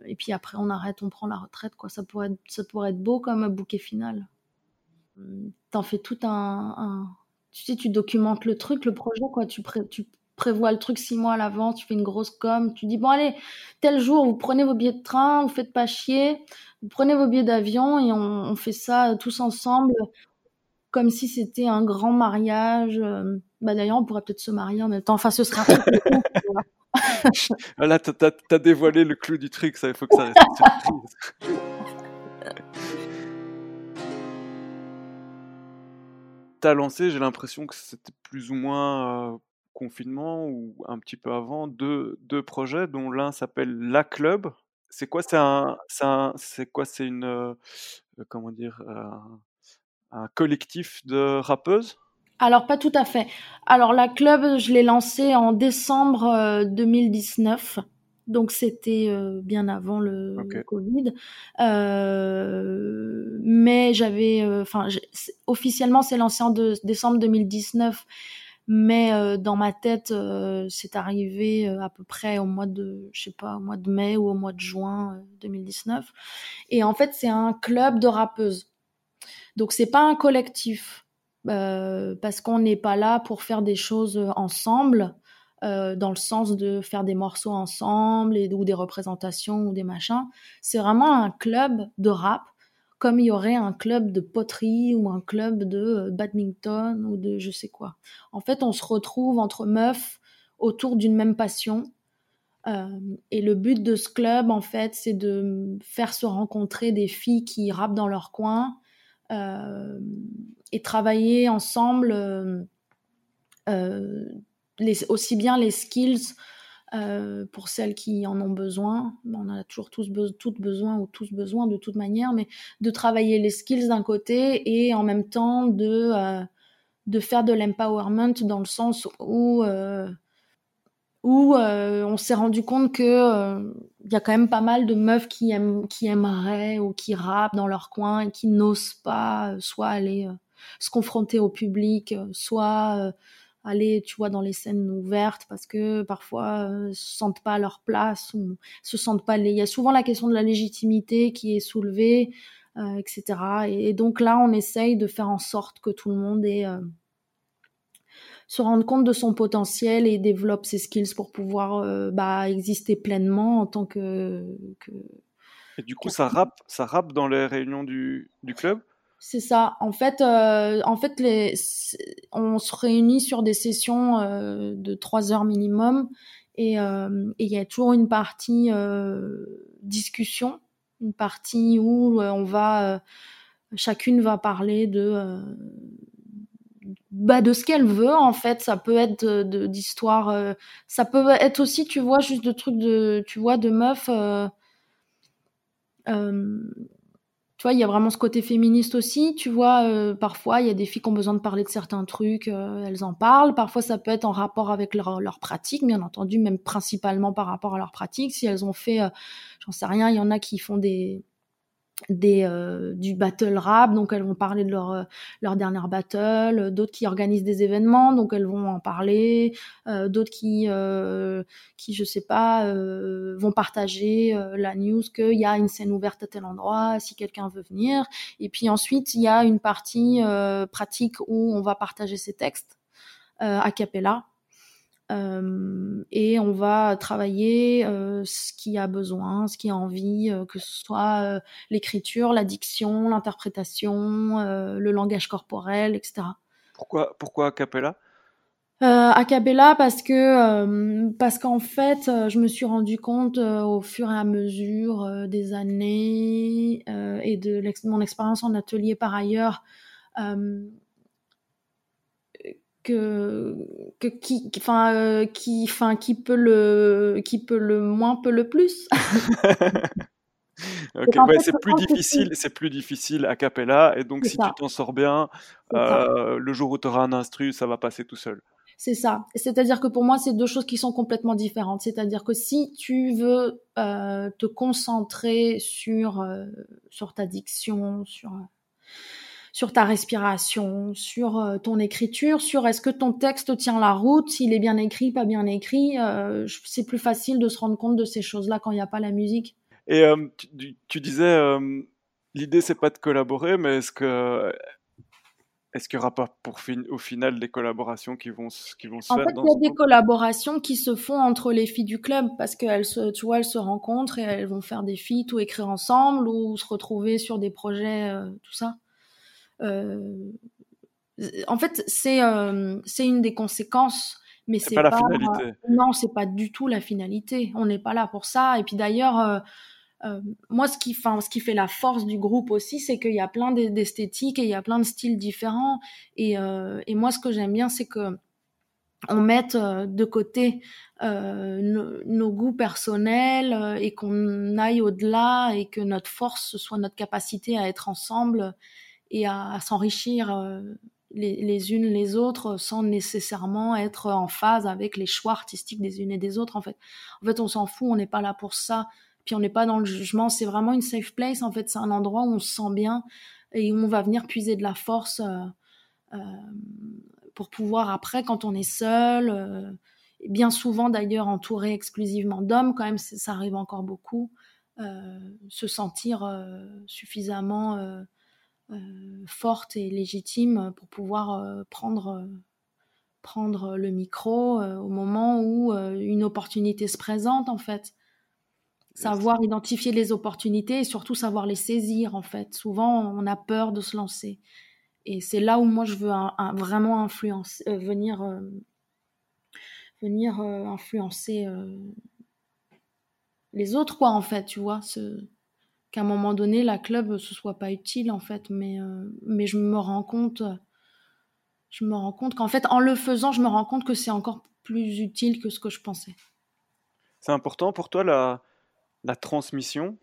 et puis après, on arrête, on prend la retraite, quoi. Ça pourrait être, ça pourrait être beau comme bouquet final. T'en fais tout un, un, tu sais, tu documentes le truc, le projet, quoi. Tu, tu prévois le truc six mois à l'avance, tu fais une grosse com, tu dis bon allez, tel jour, vous prenez vos billets de train, vous faites pas chier, vous prenez vos billets d'avion et on, fait ça tous ensemble comme si c'était un grand mariage. Euh, bah d'ailleurs, on pourrait peut-être se marier en même temps. Enfin, ce sera truc. Là, t'as as, dévoilé le clou du truc, ça, il faut que ça reste surprise. [LAUGHS] t'as lancé, j'ai l'impression que c'était plus ou moins euh, confinement ou un petit peu avant deux, deux projets dont l'un s'appelle La Club. C'est quoi C'est un, c'est quoi C'est une euh, comment dire un collectif de rappeuses? Alors pas tout à fait. Alors La Club, je l'ai lancé en décembre 2019. Donc c'était euh, bien avant le, Covid. Euh, mais j'avais, euh, enfin, officiellement c'est lancé en décembre 2019, mais dans ma tête c'est arrivé à peu près au mois de, je sais pas, au mois de mai ou au mois de juin 2019. Et en fait c'est un club de rappeuses. Donc c'est pas un collectif parce qu'on n'est pas là pour faire des choses ensemble. Euh, dans le sens de faire des morceaux ensemble et, ou des représentations ou des machins. C'est vraiment un club de rap, comme il y aurait un club de poterie ou un club de euh, badminton ou de je sais quoi. En fait, on se retrouve entre meufs autour d'une même passion. Euh, et le but de ce club, en fait, c'est de faire se rencontrer des filles qui rappent dans leur coin et travailler ensemble aussi bien les skills euh, pour celles qui en ont besoin, on a toujours tous toutes besoin ou tous besoin de toute manière, mais de travailler les skills d'un côté et en même temps de, euh, de faire de l'empowerment dans le sens où, euh, où on s'est rendu compte que il y a quand même pas mal de meufs qui, aiment, qui aimeraient ou qui rappent dans leur coin et qui n'osent pas soit aller se confronter au public, soit aller, tu vois, dans les scènes ouvertes parce que parfois euh, se sentent pas à leur place ou se sentent pas. Il y a souvent la question de la légitimité qui est soulevée, euh, etc. Et, donc là, on essaye de faire en sorte que tout le monde ait, euh, se rende compte de son potentiel et développe ses skills pour pouvoir euh, bah, exister pleinement en tant que. que et du coup, ça rappe, ça rappe dans les réunions du, du club? C'est ça. En fait, euh, en fait, les, on se réunit sur des sessions euh, de trois heures minimum euh, et il y a toujours une partie discussion, une partie où on va, chacune va parler de bah, de ce qu'elle veut en fait ça peut être d'histoire ça peut être aussi tu vois juste de trucs de tu vois de meufs il y a vraiment ce côté féministe aussi. Tu vois, euh, parfois, il y a des filles qui ont besoin de parler de certains trucs, euh, elles en parlent. Parfois, ça peut être en rapport avec leur, leur pratique, bien entendu, même principalement par rapport à leur pratique. Si elles ont fait, euh, j'en sais rien, il y en a qui font des, des euh, du battle rap. Donc elles vont parler de leur euh, leur dernière battle d'autres qui organisent des événements donc elles vont en parler euh, d'autres qui qui je sais pas vont partager la news qu'il y a une scène ouverte à tel endroit si quelqu'un veut venir. Et puis ensuite il y a une partie pratique où on va partager ses textes a cappella. euh, et on va travailler euh, ce qui a besoin, ce qui a envie, euh, que ce soit l'écriture, la diction, l'interprétation, le langage corporel, etc. Pourquoi, pourquoi a cappella? Euh, a cappella parce que parce qu'en fait je me suis rendu compte au fur et à mesure des années et de mon expérience en atelier par ailleurs que, que qui enfin euh, qui enfin qui peut le qui peut le moins peut le plus [LAUGHS] c'est plus difficile, c'est plus difficile à cappella, et donc si tu t'en sors bien, euh, le jour où tu auras un instru, ça va passer tout seul. C'est ça. C'est-à-dire que pour moi, c'est deux choses qui sont complètement différentes. C'est-à-dire que si tu veux euh, te concentrer sur sur ta diction, sur sur ta respiration, sur euh, ton écriture, sur est-ce que ton texte tient la route, s'il est bien écrit, pas bien écrit. Euh, c'est plus facile de se rendre compte de ces choses-là quand il n'y a pas la musique. Et euh, tu, disais, l'idée c'est pas de collaborer, mais est-ce que est-ce qu'il n'y aura pas pour fin, au final des collaborations qui vont, qui vont se en faire fait, il y a des collaborations qui se font entre les filles du club parce qu'elles se, tu vois, elles se rencontrent et elles vont faire des feats ou écrire ensemble ou se retrouver sur des projets, tout ça. Euh, en fait, c'est euh, c'est une des conséquences mais c'est pas, la finalité. non, c'est pas du tout la finalité. On n'est pas là pour ça. Et puis d'ailleurs, euh, moi, ce qui, ce qui fait la force du groupe aussi, c'est qu'il y a plein d'esthétiques et il y a plein de styles différents. Et, et moi, ce que j'aime bien, c'est que on mette de côté nos, goûts personnels et qu'on aille au-delà et que notre force ce soit notre capacité à être ensemble et à, s'enrichir euh, les, unes les autres sans nécessairement être en phase avec les choix artistiques des unes et des autres en fait. En fait, on s'en fout, on n'est pas là pour ça. Puis on n'est pas dans le jugement, c'est vraiment une safe place en fait, c'est un endroit où on se sent bien et où on va venir puiser de la force euh, euh, pour pouvoir après quand on est seul bien souvent d'ailleurs entouré exclusivement d'hommes quand même ça arrive encore beaucoup se sentir suffisamment forte et légitime pour pouvoir euh, prendre euh, prendre le micro au moment où une opportunité se présente en fait. Savoir identifier les opportunités et surtout savoir les saisir en fait. Souvent on a peur de se lancer. Et c'est là où moi je veux vraiment influencer venir venir influencer les autres quoi en fait tu vois ce qu'à un moment donné, la club, ce soit pas utile, en fait. Mais, euh, mais je me rends compte, je me rends compte qu'en fait, en le faisant, je me rends compte que c'est encore plus utile que ce que je pensais. C'est important pour toi la, la transmission?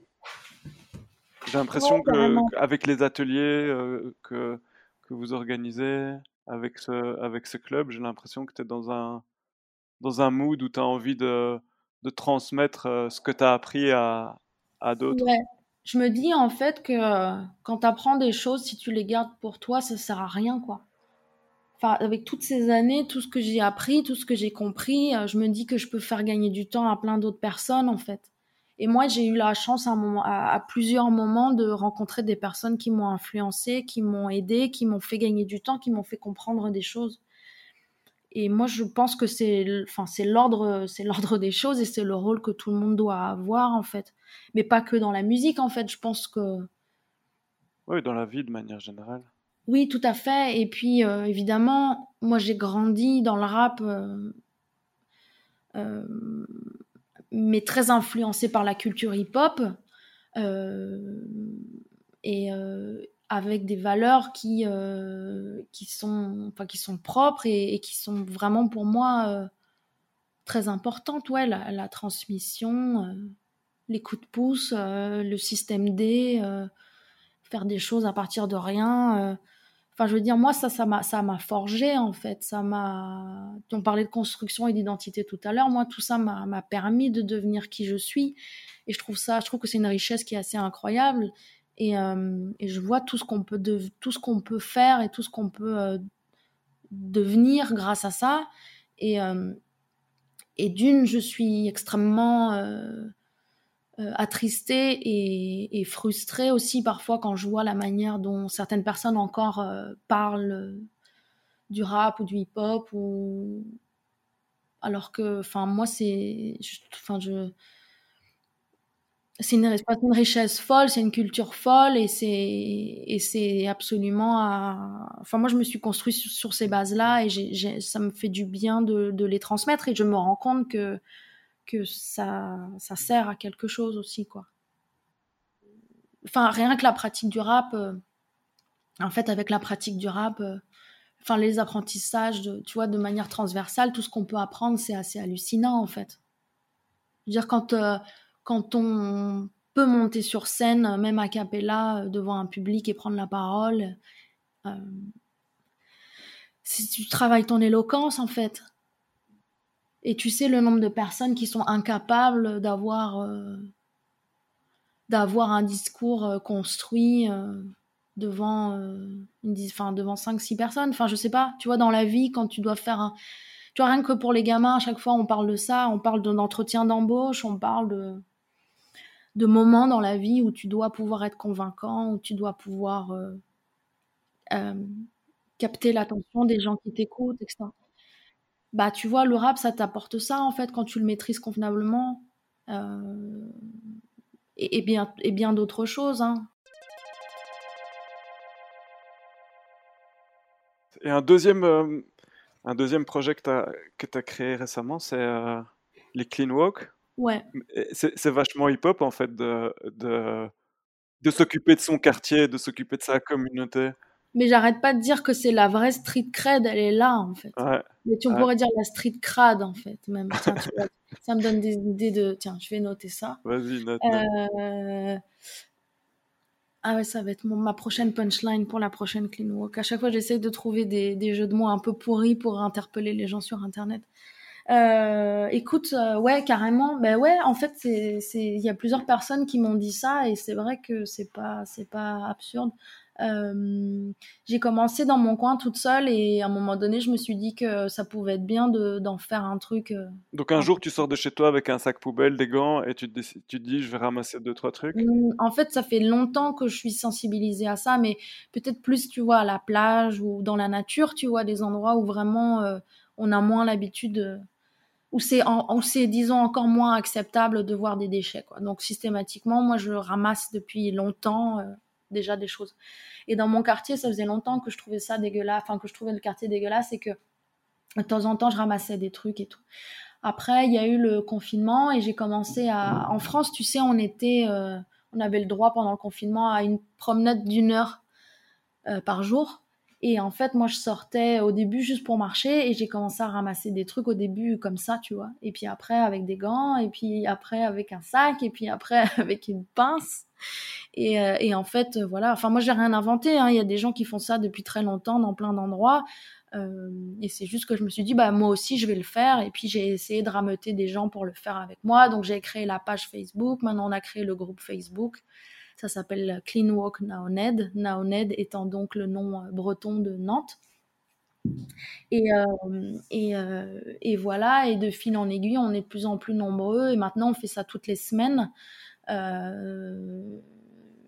J'ai l'impression qu'avec les ateliers euh, que, que vous organisez, avec ce, avec ce club, j'ai l'impression que tu es dans un, dans un mood où tu as envie de, de transmettre euh, ce que tu as appris à, à d'autres. Ouais, je me dis en fait que euh, quand tu apprends des choses, si tu les gardes pour toi, ça sert à rien quoi. Enfin, avec toutes ces années, tout ce que j'ai appris, tout ce que j'ai compris, euh, je me dis que je peux faire gagner du temps à plein d'autres personnes en fait. Et moi, j'ai eu la chance à, à, plusieurs moments de rencontrer des personnes qui m'ont influencé, qui m'ont aidé, qui m'ont fait gagner du temps, qui m'ont fait comprendre des choses. Et moi, je pense que c'est, enfin, c'est l'ordre, c'est l'ordre des choses et c'est le rôle que tout le monde doit avoir en fait. Mais pas que dans la musique en fait. Je pense que. Oui, dans la vie de manière générale. Oui, tout à fait. Et puis euh, évidemment, moi j'ai grandi dans le rap, euh, euh, mais très influencé par la culture hip-hop. et, avec des valeurs qui, euh, qui, sont, enfin, qui sont propres et, qui sont vraiment pour moi euh, très importantes. Ouais, la, transmission, euh, les coups de pouce, le système D, faire des choses à partir de rien. Enfin, je veux dire, moi, ça, ça m'a, ça m'a forgé, en fait. Ça m'a. On parlait de construction et d'identité tout à l'heure. Moi, tout ça m'a, m'a permis de devenir qui je suis. Et je trouve ça, je trouve que c'est une richesse qui est assez incroyable. Euh, et, je vois tout ce qu'on peut, tout ce qu'on peut faire et tout ce qu'on peut euh, devenir grâce à ça. Et, euh, et d'une, je suis extrêmement attristée et, frustrée aussi parfois quand je vois la manière dont certaines personnes encore parlent du rap ou du hip-hop ou alors que enfin moi c'est enfin je c'est une, richesse folle, c'est une culture folle et c'est et c'est absolument enfin moi je me suis construit sur, ces bases-là et ça me fait du bien de, de, les transmettre et je me rends compte que que ça ça sert à quelque chose aussi quoi. Enfin rien que la pratique du rap euh, en fait avec la pratique du rap euh, enfin les apprentissages de, tu vois de manière transversale tout ce qu'on peut apprendre c'est assez hallucinant en fait. Je veux dire quand euh, quand on peut monter sur scène, même à cappella, euh, devant un public et prendre la parole, euh, si tu travailles ton éloquence en fait. Et tu sais le nombre de personnes qui sont incapables d'avoir euh, d'avoir un discours construit devant devant 5 6 personnes, enfin je sais pas, tu vois dans la vie quand tu dois faire un tu vois rien que pour les gamins à chaque fois on parle de ça, on parle d'un entretien d'embauche, on parle de de moments dans la vie où tu dois pouvoir être convaincant, où tu dois pouvoir euh, euh, capter l'attention des gens qui t'écoutent, etc. Bah, tu vois, le rap, ça t'apporte ça, en fait, quand tu le maîtrises convenablement. Euh, et, bien, et bien d'autres choses. Hein. Et un deuxième, un deuxième projet que tu as, créé récemment, c'est les Clean Walk. Ouais. C'est vachement hip-hop, en fait, de, de, de s'occuper de son quartier, de s'occuper de sa communauté. Mais j'arrête pas de dire que c'est la vraie street cred, elle est là, en fait. Mais tu pourrais dire la street crade, en fait, même. ça me donne des idées de... Tiens, je vais noter ça. Vas-y, note. Euh, Ah ouais, ça va être ma prochaine punchline pour la prochaine clean walk. À chaque fois, j'essaie de trouver des, des, jeux de mots un peu pourris pour interpeller les gens sur Internet. Euh, écoute, euh, ouais, carrément. Ben ouais, en fait, c'est, il y a plusieurs personnes qui m'ont dit ça et c'est vrai que c'est pas, c'est pas absurde. Euh, j'ai commencé dans mon coin toute seule et à un moment donné, je me suis dit que ça pouvait être bien de, d'en faire un truc. Donc un jour, tu sors de chez toi avec un sac poubelle, des gants et tu te, tu dis, je vais ramasser deux, trois trucs mmh, En fait, ça fait longtemps que je suis sensibilisée à ça, mais peut-être plus, tu vois, à la plage ou dans la nature, tu vois, des endroits où vraiment euh, on a moins l'habitude où c'est, c'est disons encore moins acceptable de voir des déchets. Quoi. Donc systématiquement, moi je ramasse depuis longtemps déjà des choses. Et dans mon quartier, ça faisait longtemps que je trouvais ça dégueulasse, enfin que je trouvais le quartier dégueulasse et que de temps en temps, je ramassais des trucs et tout. Après, il y a eu le confinement et j'ai commencé à. En France, tu sais, on était, euh, on avait le droit pendant le confinement à une promenade d'une heure euh, par jour. Et en fait, moi, je sortais au début juste pour marcher et j'ai commencé à ramasser des trucs au début comme ça, tu vois. Et puis après avec des gants, et puis après avec un sac, et puis après [LAUGHS] avec une pince. Et, euh, en fait, voilà. Enfin, moi, j'ai rien inventé. Hein. Il y a des gens qui font ça depuis très longtemps dans plein d'endroits. Euh, et c'est juste que je me suis dit, bah moi aussi, je vais le faire. Et puis j'ai essayé de rameuter des gens pour le faire avec moi. Donc j'ai créé la page Facebook. Maintenant, on a créé le groupe Facebook. Ça s'appelle Clean Walk Naoned. Naoned étant donc le nom euh, breton de Nantes. Et, euh, euh, et, voilà, et de fil en aiguille, on est de plus en plus nombreux. Et maintenant, on fait ça toutes les semaines.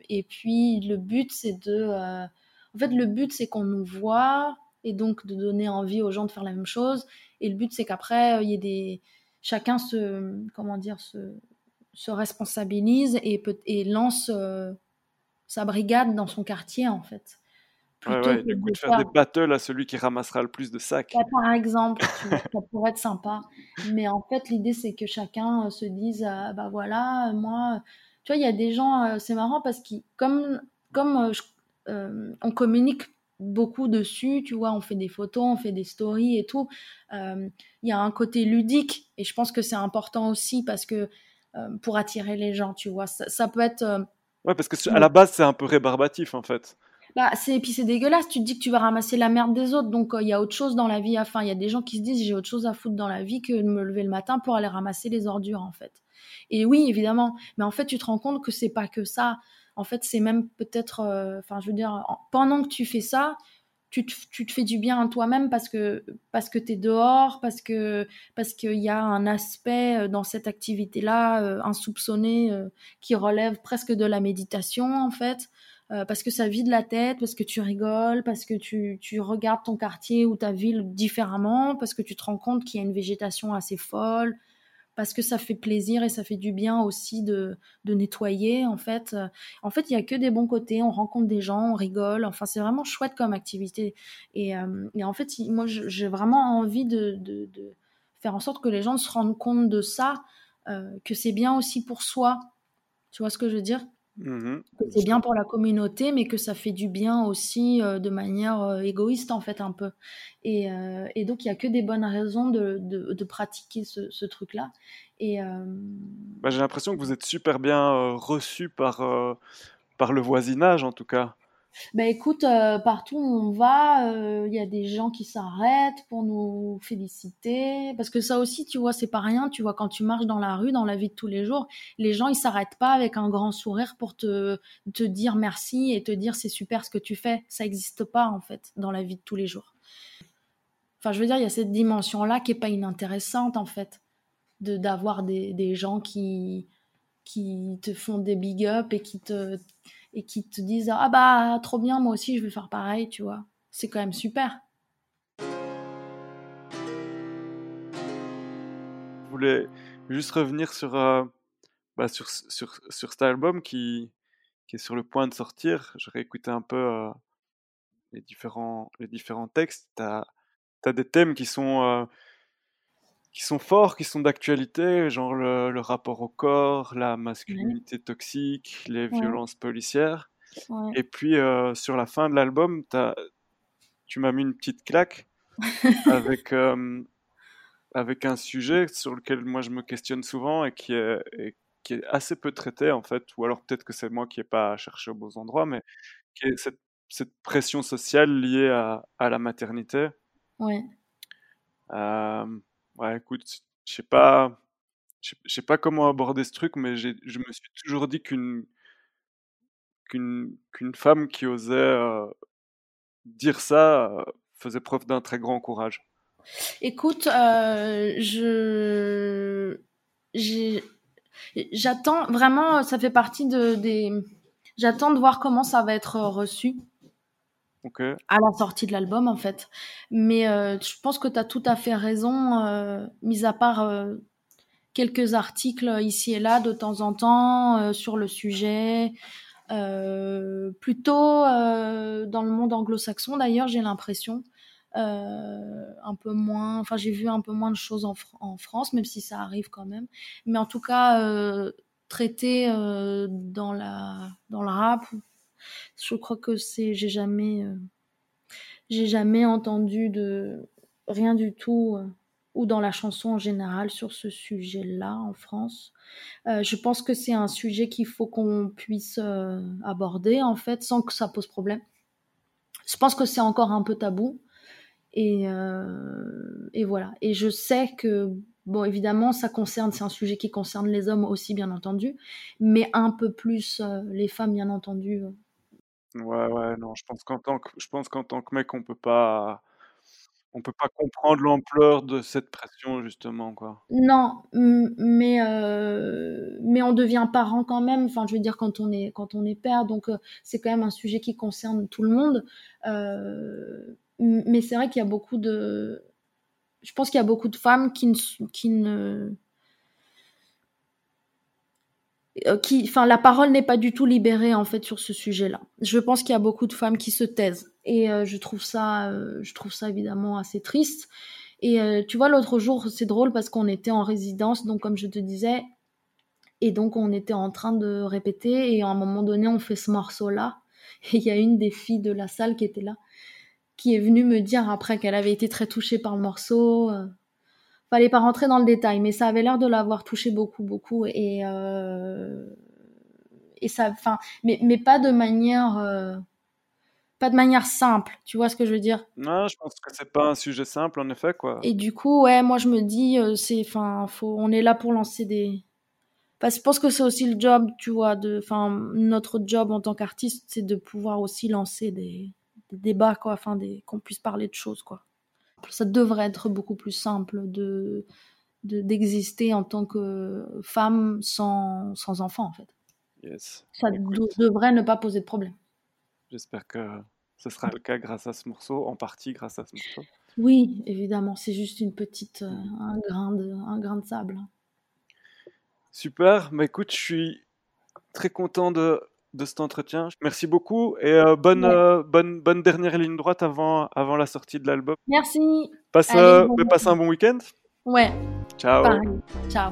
et puis, le but, c'est de. en fait, le but, c'est qu'on nous voit et donc de donner envie aux gens de faire la même chose. Et le but, c'est qu'après, il y ait des. Chacun se. Comment dire se, se responsabilise et, peut, et lance euh, sa brigade dans son quartier, en fait. Ouais, ouais, du coup, de faire, des battles à celui qui ramassera le plus de sacs. par exemple, ça pourrait être sympa. Mais en fait, l'idée, c'est que chacun euh, se dise, euh, bah voilà, moi, tu vois, il y a des gens, c'est marrant parce que comme, comme on communique beaucoup dessus, tu vois, on fait des photos, on fait des stories et tout, il y a un côté ludique et je pense que c'est important aussi parce que pour attirer les gens, tu vois. Ça, peut être. Euh, ouais, parce que à la base, c'est un peu rébarbatif, en fait. Bah, c'est puis c'est dégueulasse. Tu te dis que tu vas ramasser la merde des autres, donc euh, il y a autre chose dans la vie. Enfin, il y a des gens qui se disent j'ai autre chose à foutre dans la vie que de me lever le matin pour aller ramasser les ordures, en fait. Et oui, évidemment. Mais en fait, tu te rends compte que c'est pas que ça. En fait, c'est même peut-être. Enfin, je veux dire, pendant que tu fais ça, tu te, fais du bien à toi-même parce que parce que tu es dehors, parce que parce qu'il y a un aspect euh, dans cette activité-là euh, insoupçonné euh, qui relève presque de la méditation en fait. parce que ça vide la tête, parce que tu rigoles, parce que tu, tu regardes ton quartier ou ta ville différemment, parce que tu te rends compte qu'il y a une végétation assez folle, parce que ça fait plaisir et ça fait du bien aussi de, de nettoyer en fait. En fait, il y a que des bons côtés, on rencontre des gens, on rigole, enfin c'est vraiment chouette comme activité. Et, euh, et en fait, moi j'ai vraiment envie de, de, de, faire en sorte que les gens se rendent compte de ça, euh, que c'est bien aussi pour soi. Tu vois ce que je veux dire? Mmh c'est bien pour la communauté, mais que ça fait du bien aussi euh, de manière euh, égoïste, en fait, un peu. Et, euh, et donc, il n'y a que des bonnes raisons de, de, de pratiquer ce, ce truc-là. Et bah, J'ai l'impression que vous êtes super bien reçu par, par le voisinage, en tout cas. Ben écoute, euh, partout où on va, il euh, y a des gens qui s'arrêtent pour nous féliciter. Parce que ça aussi, tu vois, c'est pas rien. Tu vois, quand tu marches dans la rue, dans la vie de tous les jours, les gens, ils s'arrêtent pas avec un grand sourire pour te, te dire merci et te dire c'est super ce que tu fais. Ça n'existe pas, en fait, dans la vie de tous les jours. Enfin, je veux dire, il y a cette dimension-là qui est pas inintéressante, en fait. De, d'avoir des, des gens qui, qui te font des big up et qui te et qui te disent ah bah trop bien moi aussi je vais faire pareil tu vois. C'est quand même super. Je voulais juste revenir sur euh, bah, sur, sur, cet album qui, qui est sur le point de sortir. J'aurais écouté un peu euh, les différents les différents textes. T'as as des thèmes qui sont euh, qui sont forts, qui sont d'actualité, genre le, rapport au corps, la masculinité toxique, les violences policières. Et puis euh, sur la fin de l'album, tu m'as mis une petite claque [LAUGHS] avec, euh, avec un sujet sur lequel moi je me questionne souvent et qui est, qui est assez peu traité en fait, ou alors peut-être que c'est moi qui n'ai pas cherché aux beaux endroits, mais qui est cette, cette pression sociale liée à, à la maternité. Ouais. Euh, ouais, écoute, je sais pas, je sais pas comment aborder ce truc, mais je me suis toujours dit qu'une qu'une qu'une femme qui osait euh, dire ça euh, faisait preuve d'un très grand courage. Écoute, euh, je j'attends vraiment, ça fait partie de des. J'attends de voir comment ça va être reçu. À la sortie de l'album, en fait. Mais euh, je pense que tu as tout à fait raison, euh, mis à part euh, quelques articles ici et là de temps en temps sur le sujet. plutôt dans le monde anglo-saxon, d'ailleurs, j'ai l'impression. un peu moins, enfin j'ai vu un peu moins de choses en, en, France, même si ça arrive quand même. Mais en tout cas, traité dans la dans le rap je crois que c'est, j'ai jamais, euh, j'ai jamais entendu de rien du tout euh, ou dans la chanson en général sur ce sujet-là en France. Euh, je pense que c'est un sujet qu'il faut qu'on puisse aborder en fait sans que ça pose problème. Je pense que c'est encore un peu tabou et, et voilà. Et je sais que bon évidemment ça concerne, c'est un sujet qui concerne les hommes aussi bien entendu, mais un peu plus les femmes bien entendu Ouais, ouais, non, je pense qu'en tant que je pense qu'en tant que mec, on peut pas on peut pas comprendre l'ampleur de cette pression justement, quoi. Non, mais mais on devient parent quand même, enfin, je veux dire quand on est quand on est père, donc c'est quand même un sujet qui concerne tout le monde. Mais c'est vrai qu'il y a beaucoup de je pense qu'il y a beaucoup de femmes qui ne qui ne euh, qui, enfin, la parole n'est pas du tout libérée en fait sur ce sujet-là. Je pense qu'il y a beaucoup de femmes qui se taisent et euh, je trouve ça, euh, je trouve ça évidemment assez triste. Et tu vois, l'autre jour, c'est drôle parce qu'on était en résidence, donc comme je te disais, et donc on était en train de répéter et à un moment donné, on fait ce morceau-là [LAUGHS] et il y a une des filles de la salle qui était là, qui est venue me dire après qu'elle avait été très touchée par le morceau fallait pas rentrer dans le détail, mais ça avait l'air de l'avoir touché beaucoup, beaucoup, et euh, et ça, enfin, mais mais pas de manière euh, pas de manière simple, tu vois ce que je veux dire? Non, je pense que c'est pas un sujet simple en effet, quoi. Et du coup, ouais, moi je me dis, euh, c'est, enfin, faut, on est là pour lancer des. Parce que je pense que c'est aussi le job, tu vois, de, enfin, notre job en tant qu'artiste, c'est de pouvoir aussi lancer des, des débats, quoi, enfin, des, qu'on puisse parler de choses, quoi ça devrait être beaucoup plus simple de d'exister en tant que femme sans, sans enfant en fait. Yes. Ça devrait ne pas poser de problème. J'espère que ce sera le cas grâce à ce morceau, en partie grâce à ce morceau. Oui, évidemment, c'est juste une petite, euh, un, grain de, un grain de sable. Super, mais écoute, je suis très content de de cet entretien. Merci beaucoup et euh, bonne, euh, bonne, bonne dernière ligne droite avant, avant la sortie de l'album. Merci. Passe, euh, passe un bon week-end. Ouais. Ciao. Ciao.